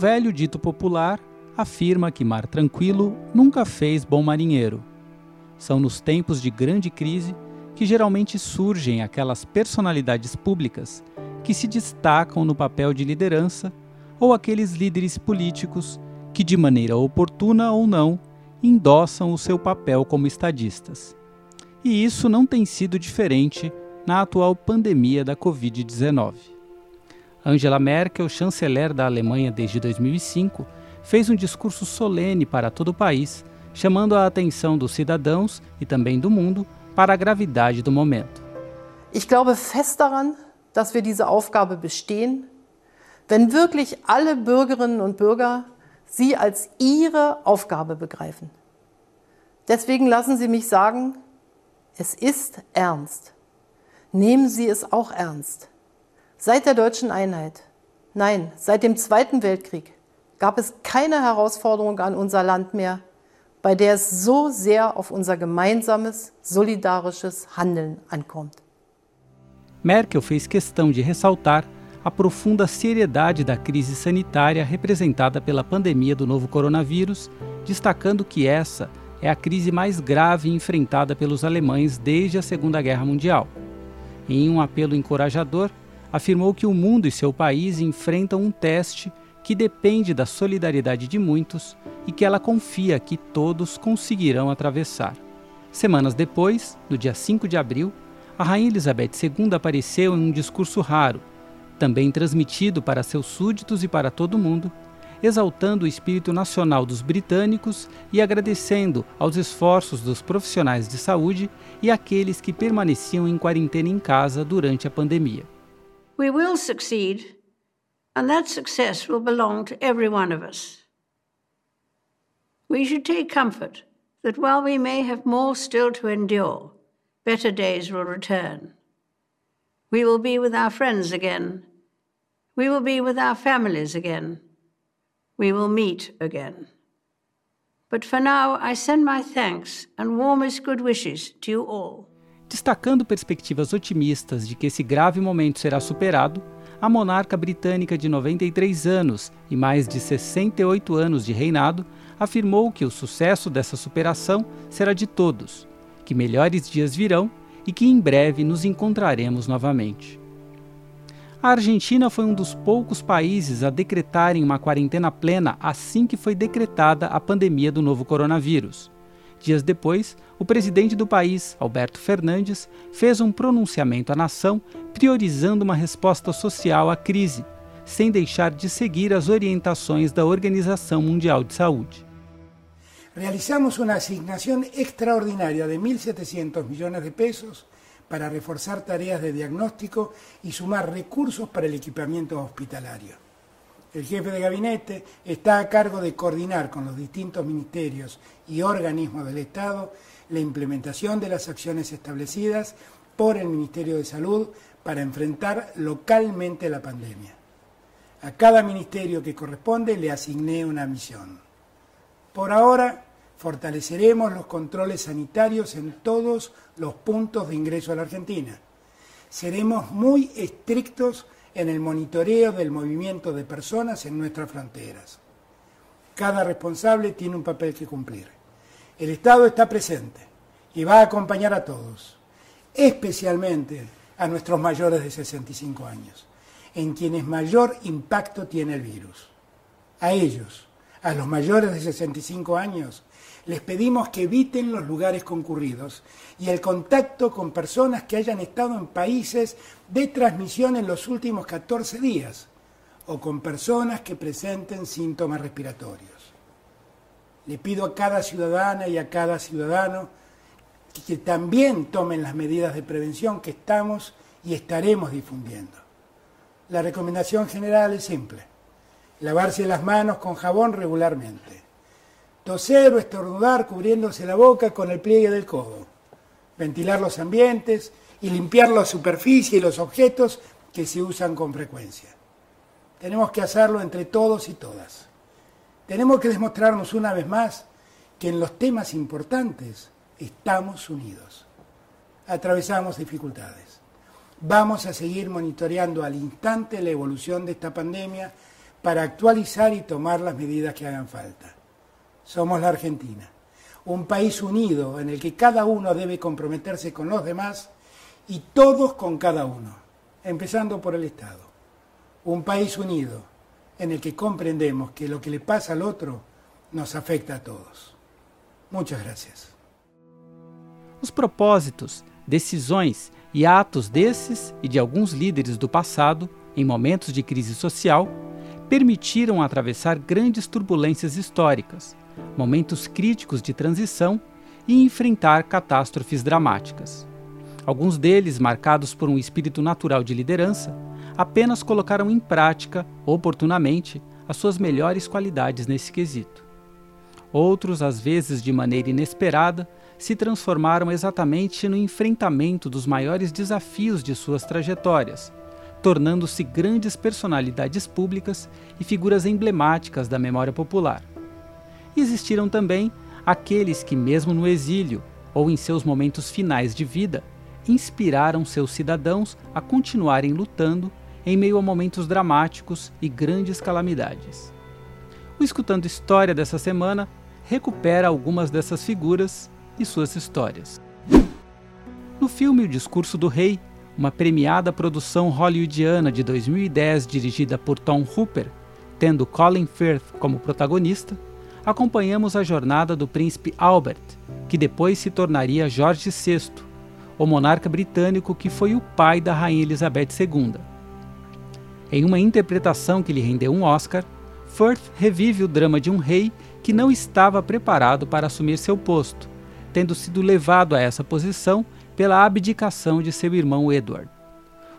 velho dito popular afirma que mar tranquilo nunca fez bom marinheiro. São nos tempos de grande crise que geralmente surgem aquelas personalidades públicas que se destacam no papel de liderança ou aqueles líderes políticos que, de maneira oportuna ou não, endossam o seu papel como estadistas. E isso não tem sido diferente na atual pandemia da Covid-19. Angela Merkel, chanceler da Alemanha desde 2005, fez um discurso solene para todo o país, chamando a atenção dos cidadãos e também do mundo para a gravidade do momento. Ich glaube fest daran, dass wir diese Aufgabe bestehen, wenn wirklich alle Bürgerinnen und Bürger sie als ihre Aufgabe begreifen. Deswegen lassen Sie mich sagen, es ist ernst. Nehmen Sie es auch ernst. Seit der deutschen Einheit, nein, seit dem Zweiten Weltkrieg gab es keine Herausforderung an unser Land mehr, bei der es so sehr auf unser gemeinsames, solidarisches Handeln ankommt. Merkel fez questão de ressaltar a profunda seriedade da crise sanitária representada pela pandemia do novo coronavírus, destacando que essa é a crise mais grave enfrentada pelos alemães desde a Segunda Guerra Mundial. Em um apelo encorajador, afirmou que o mundo e seu país enfrentam um teste que depende da solidariedade de muitos e que ela confia que todos conseguirão atravessar. Semanas depois, no dia 5 de abril, a Rainha Elizabeth II apareceu em um discurso raro, também transmitido para seus súditos e para todo mundo, exaltando o espírito nacional dos britânicos e agradecendo aos esforços dos profissionais de saúde e aqueles que permaneciam em quarentena em casa durante a pandemia. We will succeed, and that success will belong to every one of us. We should take comfort that while we may have more still to endure, better days will return. We will be with our friends again. We will be with our families again. We will meet again. But for now, I send my thanks and warmest good wishes to you all. Destacando perspectivas otimistas de que esse grave momento será superado, a monarca britânica de 93 anos e mais de 68 anos de reinado afirmou que o sucesso dessa superação será de todos, que melhores dias virão e que em breve nos encontraremos novamente. A Argentina foi um dos poucos países a decretarem uma quarentena plena assim que foi decretada a pandemia do novo coronavírus. Dias depois, o presidente do país, Alberto Fernandes, fez um pronunciamento à nação priorizando uma resposta social à crise, sem deixar de seguir as orientações da Organização Mundial de Saúde. realizamos una asignación extraordinaria de 1.700 millones de pesos para reforzar tareas de diagnóstico y sumar recursos para el equipamiento hospitalario. El jefe de gabinete está a cargo de coordinar con los distintos ministerios y organismos del Estado la implementación de las acciones establecidas por el Ministerio de Salud para enfrentar localmente la pandemia. A cada ministerio que corresponde le asigné una misión. Por ahora, fortaleceremos los controles sanitarios en todos los puntos de ingreso a la Argentina. Seremos muy estrictos en el monitoreo del movimiento de personas en nuestras fronteras. Cada responsable tiene un papel que cumplir. El Estado está presente y va a acompañar a todos, especialmente a nuestros mayores de 65 años, en quienes mayor impacto tiene el virus. A ellos, a los mayores de 65 años, les pedimos que eviten los lugares concurridos y el contacto con personas que hayan estado en países de transmisión en los últimos 14 días o con personas que presenten síntomas respiratorios. Le pido a cada ciudadana y a cada ciudadano que también tomen las medidas de prevención que estamos y estaremos difundiendo. La recomendación general es simple lavarse las manos con jabón regularmente, toser o estornudar cubriéndose la boca con el pliegue del codo, ventilar los ambientes y limpiar la superficie y los objetos que se usan con frecuencia. Tenemos que hacerlo entre todos y todas. Tenemos que demostrarnos una vez más que en los temas importantes estamos unidos. Atravesamos dificultades. Vamos a seguir monitoreando al instante la evolución de esta pandemia para actualizar y tomar las medidas que hagan falta. Somos la Argentina, un país unido en el que cada uno debe comprometerse con los demás y todos con cada uno, empezando por el Estado. Un país unido en el que comprendemos que lo que le pasa al otro nos afecta a todos. Muchas gracias. Os propósitos, decisões e atos desses e de alguns líderes do passado, em momentos de crise social, permitiram atravessar grandes turbulências históricas, momentos críticos de transição e enfrentar catástrofes dramáticas. Alguns deles, marcados por um espírito natural de liderança, apenas colocaram em prática, oportunamente, as suas melhores qualidades nesse quesito. Outros, às vezes de maneira inesperada, se transformaram exatamente no enfrentamento dos maiores desafios de suas trajetórias, tornando-se grandes personalidades públicas e figuras emblemáticas da memória popular. Existiram também aqueles que, mesmo no exílio ou em seus momentos finais de vida, inspiraram seus cidadãos a continuarem lutando em meio a momentos dramáticos e grandes calamidades. O Escutando História dessa semana recupera algumas dessas figuras e suas histórias. No filme O Discurso do Rei, uma premiada produção hollywoodiana de 2010 dirigida por Tom Hooper, tendo Colin Firth como protagonista, acompanhamos a jornada do príncipe Albert, que depois se tornaria Jorge VI, o monarca britânico que foi o pai da rainha Elizabeth II. Em uma interpretação que lhe rendeu um Oscar, Firth revive o drama de um rei que não estava preparado para assumir seu posto, tendo sido levado a essa posição pela abdicação de seu irmão Edward.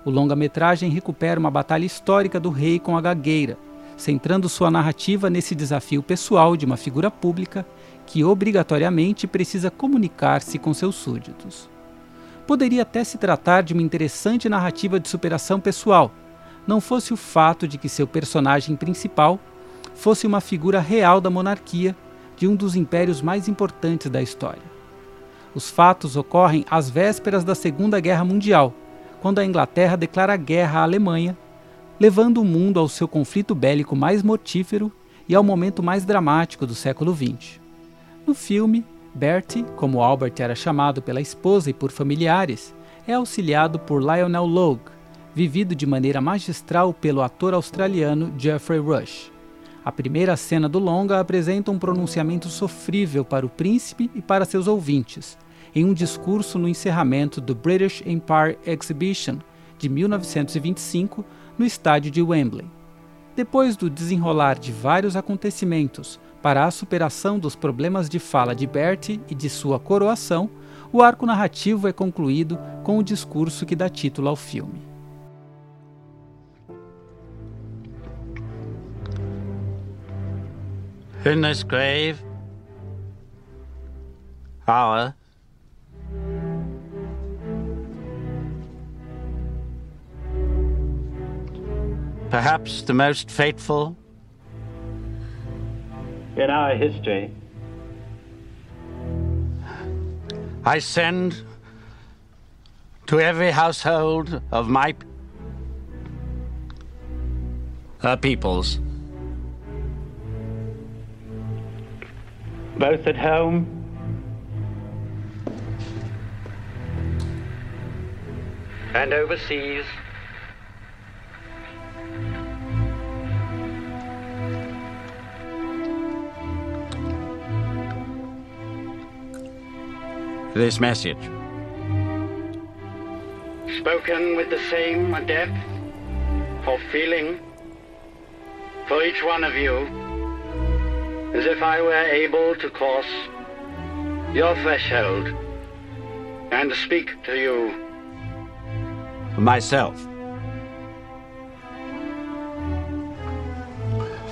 O longa-metragem recupera uma batalha histórica do rei com a gagueira, centrando sua narrativa nesse desafio pessoal de uma figura pública que obrigatoriamente precisa comunicar-se com seus súditos. Poderia até se tratar de uma interessante narrativa de superação pessoal, não fosse o fato de que seu personagem principal fosse uma figura real da monarquia de um dos impérios mais importantes da história. Os fatos ocorrem às vésperas da Segunda Guerra Mundial, quando a Inglaterra declara guerra à Alemanha, levando o mundo ao seu conflito bélico mais mortífero e ao momento mais dramático do século XX. No filme, Bertie, como Albert era chamado pela esposa e por familiares, é auxiliado por Lionel Logue, vivido de maneira magistral pelo ator australiano Geoffrey Rush. A primeira cena do longa apresenta um pronunciamento sofrível para o príncipe e para seus ouvintes, em um discurso no encerramento do British Empire Exhibition de 1925 no estádio de Wembley. Depois do desenrolar de vários acontecimentos para a superação dos problemas de fala de Bertie e de sua coroação, o arco narrativo é concluído com o discurso que dá título ao filme. In this grave, our perhaps the most fateful? In our history, I send to every household of my her peoples. Both at home. And overseas. This message. Spoken with the same depth of feeling for each one of you as if I were able to cross your threshold and speak to you myself.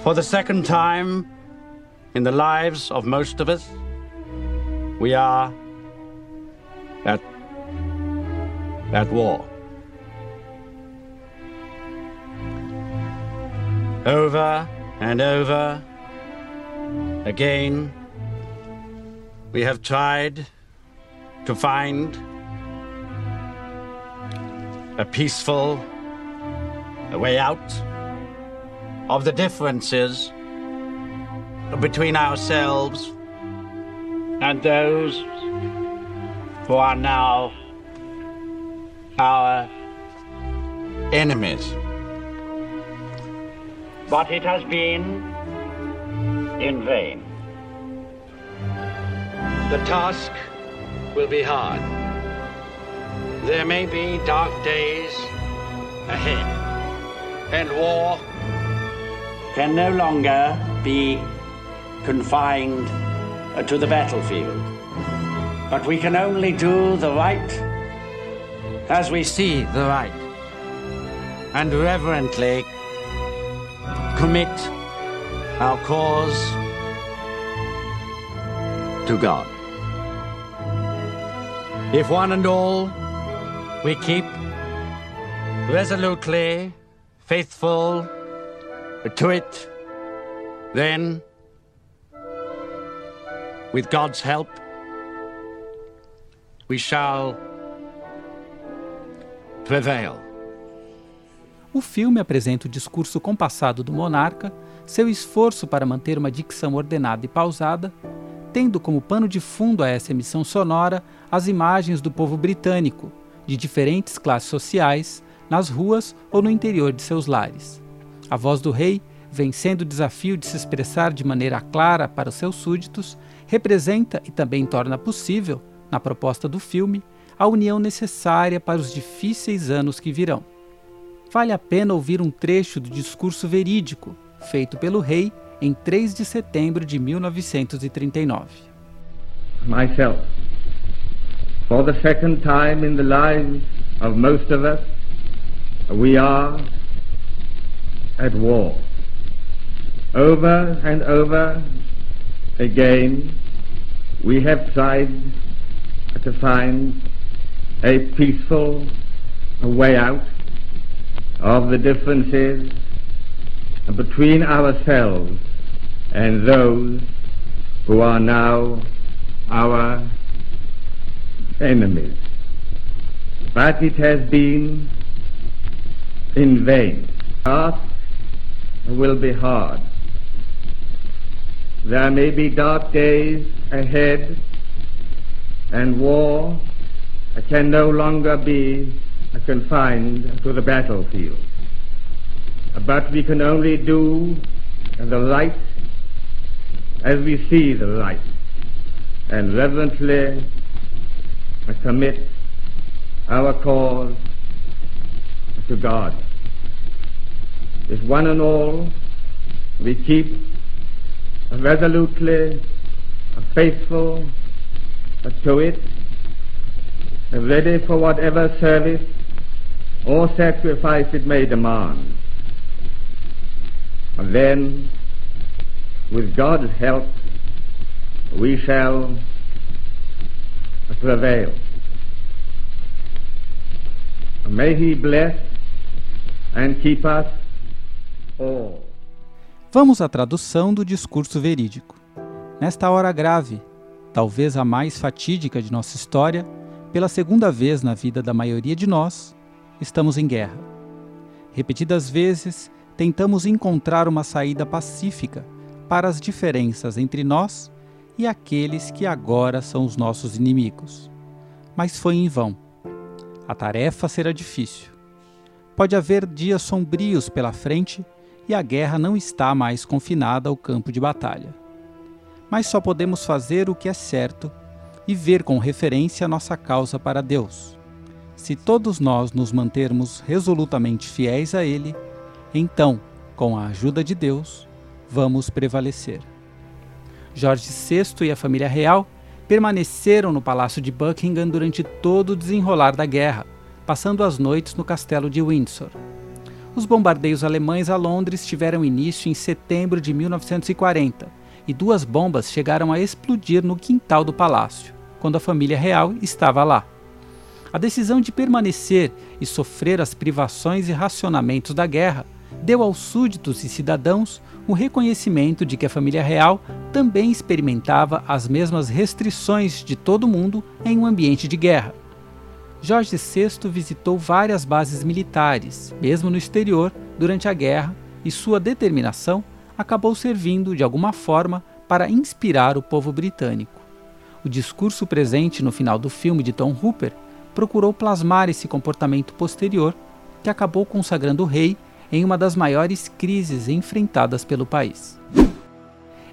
For the second time in the lives of most of us, we are at, at war. Over and over Again, we have tried to find a peaceful a way out, of the differences between ourselves and those are now our enemies. But it has been in vain. The task will be hard. There may be dark days ahead, and war can no longer be confined uh, to the battlefield. But we can only do the right as we see the right, and reverently commit our cause to God. If one and all we keep resolutely faithful to it, then, with God's help, we shall prevail. O filme apresenta o discurso compassado do monarca, seu esforço para manter uma dicção ordenada e pausada, tendo como pano de fundo a essa emissão sonora as imagens do povo britânico, de diferentes classes sociais, nas ruas ou no interior de seus lares. A voz do rei, vencendo o desafio de se expressar de maneira clara para os seus súditos, representa e também torna possível, na proposta do filme, a união necessária para os difíceis anos que virão. Vale a pena ouvir um trecho do discurso verídico, feito pelo rei em 3 de setembro de 1939. Myself, for the second time in the lives of most of us, we are at war. Over and over again, we have tried to find a peaceful way out of the differences between ourselves and those who are now our enemies. But it has been in vain. Task will be hard. There may be dark days ahead, and war can no longer be confined to the battlefield. But we can only do the right as we see the right and reverently commit our cause to God. If one and all we keep resolutely faithful to it, ready for whatever service or sacrifice it may demand, then with God's help, we shall prevail. May He bless and keep us all. Vamos à tradução do discurso verídico. Nesta hora grave, talvez a mais fatídica de nossa história, pela segunda vez na vida da maioria de nós, estamos em guerra. Repetidas vezes, tentamos encontrar uma saída pacífica para as diferenças entre nós e aqueles que agora são os nossos inimigos. Mas foi em vão. A tarefa será difícil. Pode haver dias sombrios pela frente e a guerra não está mais confinada ao campo de batalha. Mas só podemos fazer o que é certo e ver com referência nossa causa para Deus. Se todos nós nos mantermos resolutamente fiéis a Ele, então, com a ajuda de Deus, vamos prevalecer. Jorge VI e a família real permaneceram no Palácio de Buckingham durante todo o desenrolar da guerra, passando as noites no castelo de Windsor. Os bombardeios alemães a Londres tiveram início em setembro de 1940 e duas bombas chegaram a explodir no quintal do palácio, quando a família real estava lá. A decisão de permanecer e sofrer as privações e racionamentos da guerra deu aos súditos e cidadãos o reconhecimento de que a família real também experimentava as mesmas restrições de todo mundo em um ambiente de guerra. Jorge VI visitou várias bases militares, mesmo no exterior, durante a guerra, e sua determinação acabou servindo, de alguma forma, para inspirar o povo britânico. O discurso presente no final do filme de Tom Hooper procurou plasmar esse comportamento posterior que acabou consagrando o rei em uma das maiores crises enfrentadas pelo país.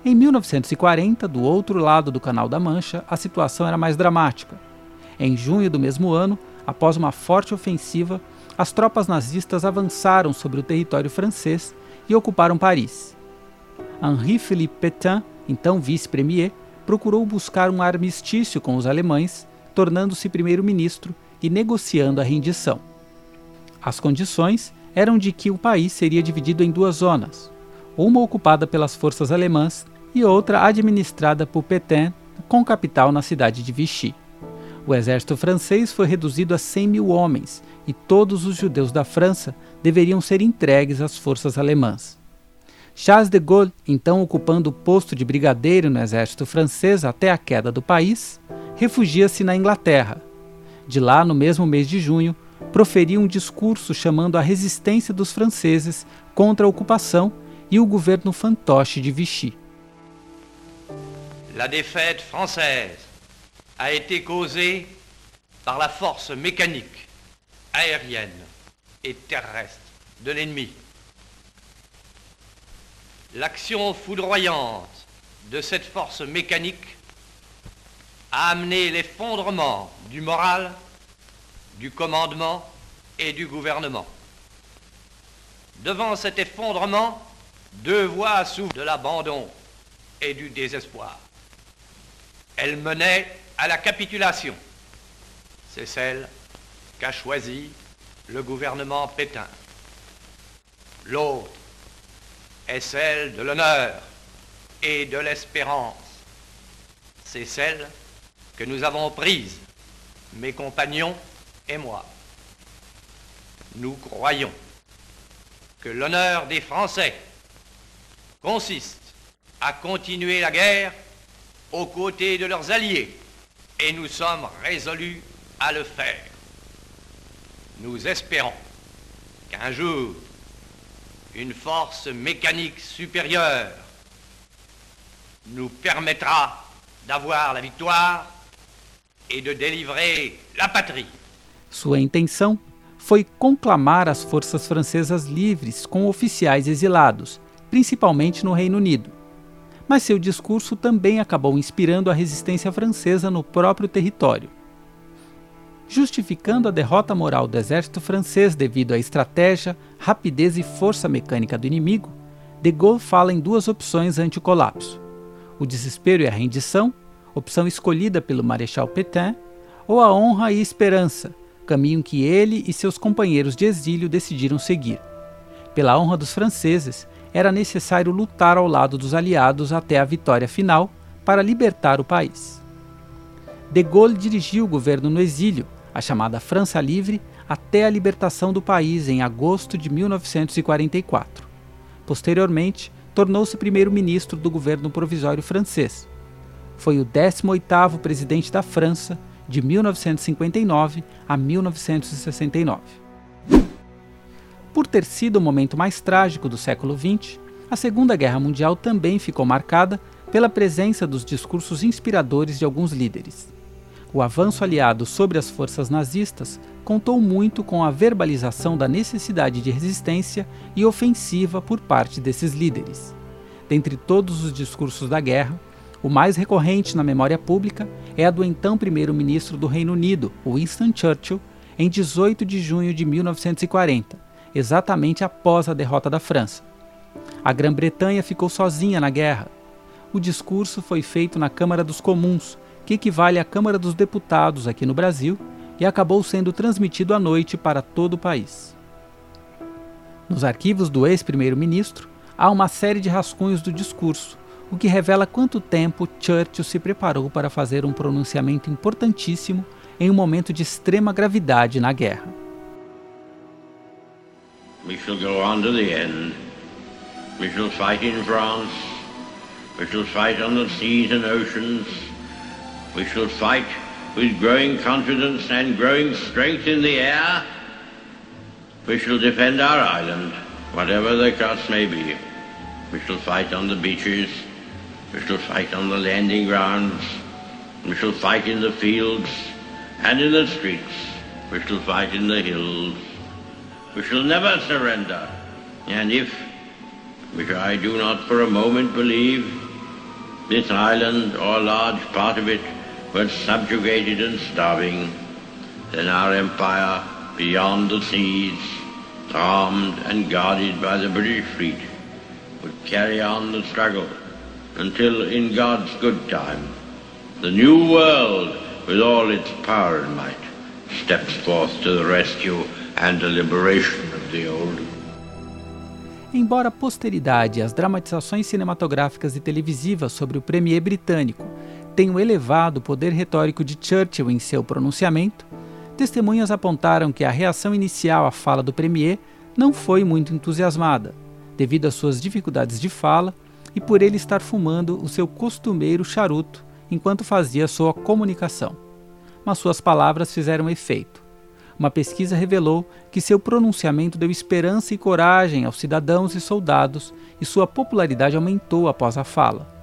Em 1940, do outro lado do Canal da Mancha, a situação era mais dramática. Em junho do mesmo ano, após uma forte ofensiva, as tropas nazistas avançaram sobre o território francês e ocuparam Paris. Henri-Philippe Pétain, então vice-premier, procurou buscar um armistício com os alemães, tornando-se primeiro-ministro e negociando a rendição. As condições eram de que o país seria dividido em duas zonas, uma ocupada pelas forças alemãs e outra administrada por Pétain, com capital na cidade de Vichy. O exército francês foi reduzido a 100 mil homens e todos os judeus da França deveriam ser entregues às forças alemãs. Charles de Gaulle, então ocupando o posto de brigadeiro no exército francês até a queda do país, refugia-se na Inglaterra. De lá, no mesmo mês de junho, proferiu um discurso chamando a resistência dos franceses contra a ocupação e o governo fantoche de Vichy. La défaite française a été causée par la force mécanique, aérienne et terrestre de l'ennemi. L'action foudroyante de cette force mécanique a amené l'effondrement du moral, du commandement et du gouvernement. Devant cet effondrement, deux voix s'ouvrent de l'abandon et du désespoir. Elle menait à la capitulation. C'est celle qu'a choisie le gouvernement Pétain. L'autre est celle de l'honneur et de l'espérance. C'est celle que nous avons prise, mes compagnons et moi. Nous croyons que l'honneur des Français consiste à continuer la guerre aux côtés de leurs alliés et nous sommes résolus à le faire. Nous espérons qu'un jour, une force mécanique supérieure nous permettra d'avoir la victoire et de délivrer la patrie. Sua intenção foi conclamar as forças francesas livres com oficiais exilados, principalmente no Reino Unido. Mas seu discurso também acabou inspirando a resistência francesa no próprio território. Justificando a derrota moral do exército francês devido à estratégia, rapidez e força mecânica do inimigo, de Gaulle fala em duas opções anti-colapso: o desespero e a rendição, opção escolhida pelo Marechal Pétain, ou a honra e esperança, caminho que ele e seus companheiros de exílio decidiram seguir. Pela honra dos franceses, era necessário lutar ao lado dos aliados até a vitória final para libertar o país. De Gaulle dirigiu o governo no exílio, a chamada França Livre, até a libertação do país em agosto de 1944. Posteriormente, tornou-se primeiro-ministro do governo provisório francês. Foi o 18º presidente da França de 1959 a 1969. Por ter sido o momento mais trágico do século XX, a Segunda Guerra Mundial também ficou marcada pela presença dos discursos inspiradores de alguns líderes. O avanço aliado sobre as forças nazistas contou muito com a verbalização da necessidade de resistência e ofensiva por parte desses líderes. Dentre todos os discursos da guerra, o mais recorrente na memória pública é a do então primeiro-ministro do Reino Unido, Winston Churchill, em 18 de junho de 1940, exatamente após a derrota da França. A Grã-Bretanha ficou sozinha na guerra. O discurso foi feito na Câmara dos Comuns, que equivale à Câmara dos Deputados aqui no Brasil, e acabou sendo transmitido à noite para todo o país. Nos arquivos do ex-primeiro-ministro, há uma série de rascunhos do discurso, o que revela quanto tempo Churchill se preparou para fazer um pronunciamento importantíssimo em um momento de extrema gravidade na guerra. We shall go on to the end. We shall fight in France. We shall fight on the seas and oceans. We shall fight with growing confidence and growing strength in the air. We shall defend our island whatever the cost may be. We shall fight on the beaches, we shall fight on the landing grounds, we shall fight in the fields and in the streets, we shall fight in the hills. We shall never surrender. And if, which I do not for a moment believe, this island or a large part of it were subjugated and starving, then our empire beyond the seas, armed and guarded by the British fleet, would carry on the struggle until, in God's good time, the new world, with all its power and might, steps forth to the rescue and the liberation of the old. Embora a posteridade as dramatizações cinematográficas e televisivas sobre o premier britânico elevado o poder retórico de Churchill em seu pronunciamento, testemunhas apontaram que a reação inicial à fala do premier não foi muito entusiasmada, devido às suas dificuldades de fala e por ele estar fumando o seu costumeiro charuto enquanto fazia sua comunicação. Mas suas palavras fizeram efeito. Uma pesquisa revelou que seu pronunciamento deu esperança e coragem aos cidadãos e soldados e sua popularidade aumentou após a fala.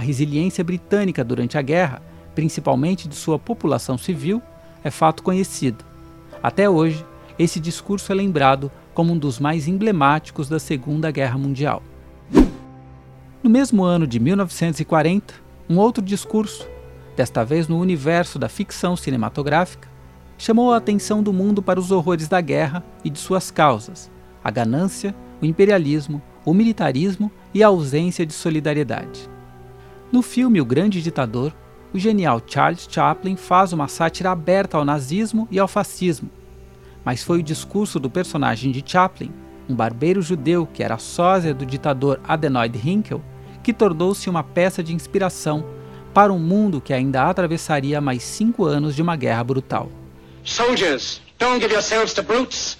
A resiliência britânica durante a guerra, principalmente de sua população civil, é fato conhecido. Até hoje, esse discurso é lembrado como um dos mais emblemáticos da Segunda Guerra Mundial. No mesmo ano de 1940, um outro discurso, desta vez no universo da ficção cinematográfica, chamou a atenção do mundo para os horrores da guerra e de suas causas: a ganância, o imperialismo, o militarismo e a ausência de solidariedade. No filme O Grande Ditador, o genial Charles Chaplin faz uma sátira aberta ao nazismo e ao fascismo. Mas foi o discurso do personagem de Chaplin, um barbeiro judeu que era sósia do ditador Adenoid Hinkel, que tornou-se uma peça de inspiração para um mundo que ainda atravessaria mais cinco anos de uma guerra brutal. Soldiers, don't give yourselves to brutes.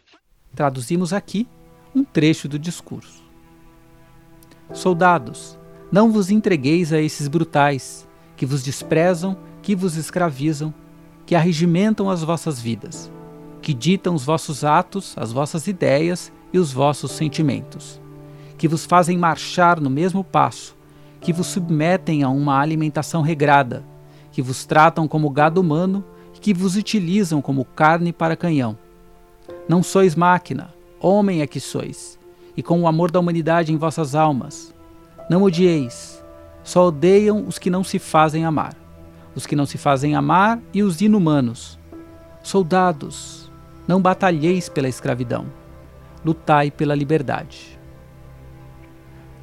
Traduzimos aqui um trecho do discurso. Soldados, não vos entregueis a esses brutais, que vos desprezam, que vos escravizam, que arregimentam as vossas vidas, que ditam os vossos atos, as vossas ideias e os vossos sentimentos, que vos fazem marchar no mesmo passo, que vos submetem a uma alimentação regrada, que vos tratam como gado humano e que vos utilizam como carne para canhão não sois máquina, homem é que sois, e com o amor da humanidade em vossas almas. Não odieis, só odeiam os que não se fazem amar, os que não se fazem amar e os inumanos. Soldados, não batalheis pela escravidão, lutai pela liberdade.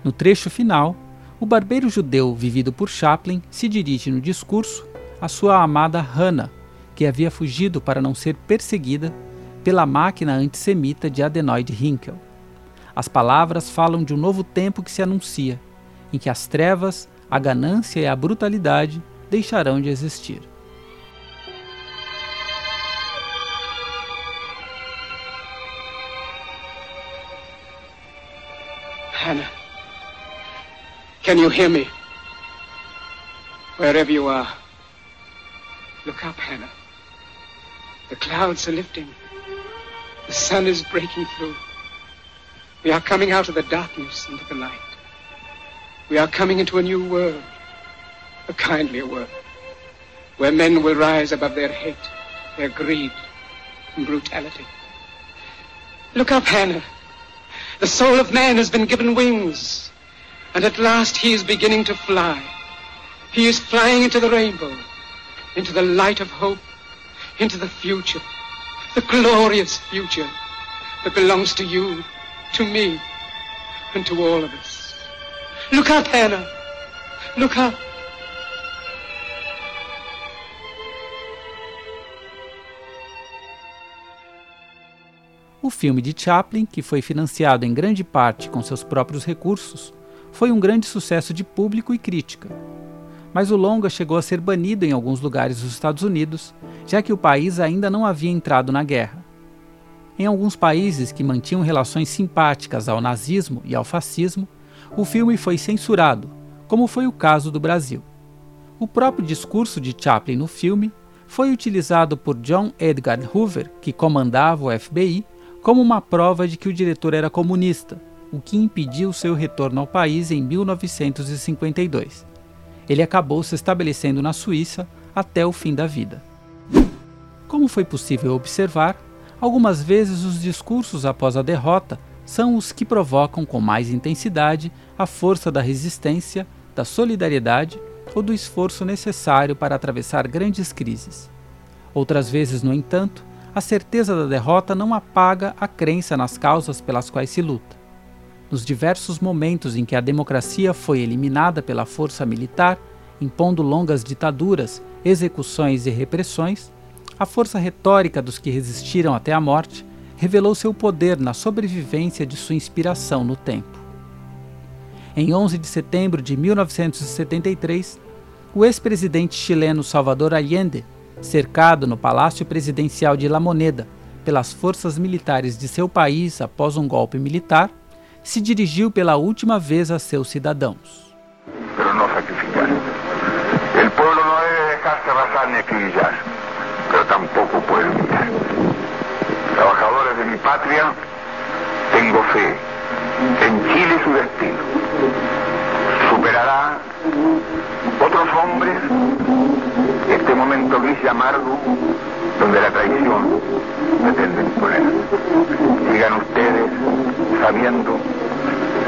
No trecho final, o barbeiro judeu vivido por Chaplin se dirige no discurso à sua amada Hannah, que havia fugido para não ser perseguida pela máquina antissemita de Adenoid Hinkel. As palavras falam de um novo tempo que se anuncia, em que as trevas, a ganância e a brutalidade deixarão de existir. Hannah, can you hear me? Wherever you are, look up, Hannah. The clouds are lifting. The sun is breaking through. We are coming out of the darkness into the light. We are coming into a new world, a kindlier world, where men will rise above their hate, their greed, and brutality. Look up, Hannah. The soul of man has been given wings, and at last he is beginning to fly. He is flying into the rainbow, into the light of hope, into the future the glorious future that belongs to you, to me, and to all of us. Look up, Hannah. Look up. O O filme de Chaplin, que foi financiado em grande parte com seus próprios recursos, foi um grande sucesso de público e crítica. Mas o longa chegou a ser banido em alguns lugares dos Estados Unidos, já que o país ainda não havia entrado na guerra. Em alguns países que mantinham relações simpáticas ao nazismo e ao fascismo, o filme foi censurado, como foi o caso do Brasil. O próprio discurso de Chaplin no filme foi utilizado por John Edgar Hoover, que comandava o FBI, como uma prova de que o diretor era comunista, o que impediu seu retorno ao país em 1952. Ele acabou se estabelecendo na Suíça até o fim da vida. Como foi possível observar, algumas vezes os discursos após a derrota são os que provocam com mais intensidade a força da resistência, da solidariedade ou do esforço necessário para atravessar grandes crises. Outras vezes, no entanto, a certeza da derrota não apaga a crença nas causas pelas quais se luta. Nos diversos momentos em que a democracia foi eliminada pela força militar, impondo longas ditaduras, execuções e repressões, a força retórica dos que resistiram até a morte revelou seu poder na sobrevivência de sua inspiração no tempo. Em 11 de setembro de 1973, o ex-presidente chileno Salvador Allende, cercado no Palácio Presidencial de La Moneda pelas forças militares de seu país após um golpe militar, se dirigiu pela última vez a seus cidadãos. Pero no sacrificar. El pueblo no debe dejarse arrasar ni acribillar, pero tampoco puede humillar. Trabajadores de mi patria, tengo fe en Chile su destino. Superará otros hombres este momento gris y amargo donde la traición pretende imponer. Sigan ustedes sabiendo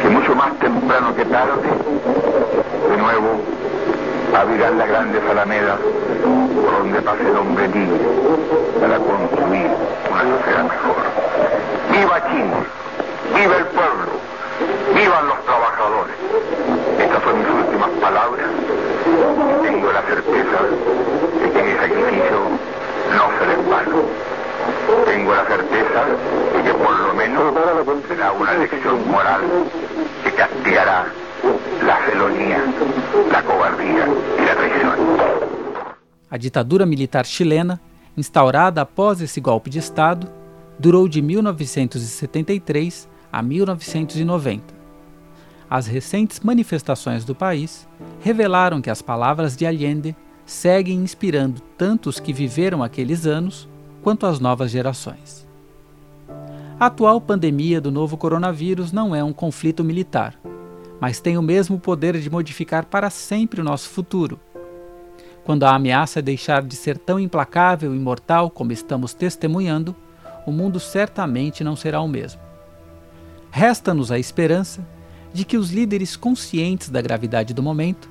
que mucho más temprano que tarde, de nuevo abrirán las grandes alamedas por donde pase el hombre libre para construir una sociedad mejor. ¡Viva Chile! ¡Viva el pueblo! ¡Vivan los trabajadores! Estas son mis últimas palabras. Tengo la certeza de que mi sacrificio no será en vano. Tengo la certeza de que por lo menos será una lección moral que castigará la felonía, la cobardía y la traición. A ditadura militar chilena, instaurada após esse golpe de Estado, durou de 1973 a 1990. As recentes manifestações do país revelaram que as palavras de Allende seguem inspirando tanto os que viveram aqueles anos quanto as novas gerações. A atual pandemia do novo coronavírus não é um conflito militar, mas tem o mesmo poder de modificar para sempre o nosso futuro. Quando a ameaça deixar de ser tão implacável e mortal como estamos testemunhando, o mundo certamente não será o mesmo. Resta-nos a esperança de que os líderes conscientes da gravidade do momento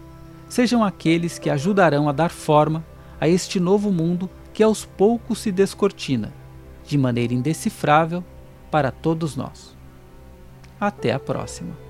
sejam aqueles que ajudarão a dar forma a este novo mundo que aos poucos se descortina, de maneira indecifrável para todos nós. Até a próxima!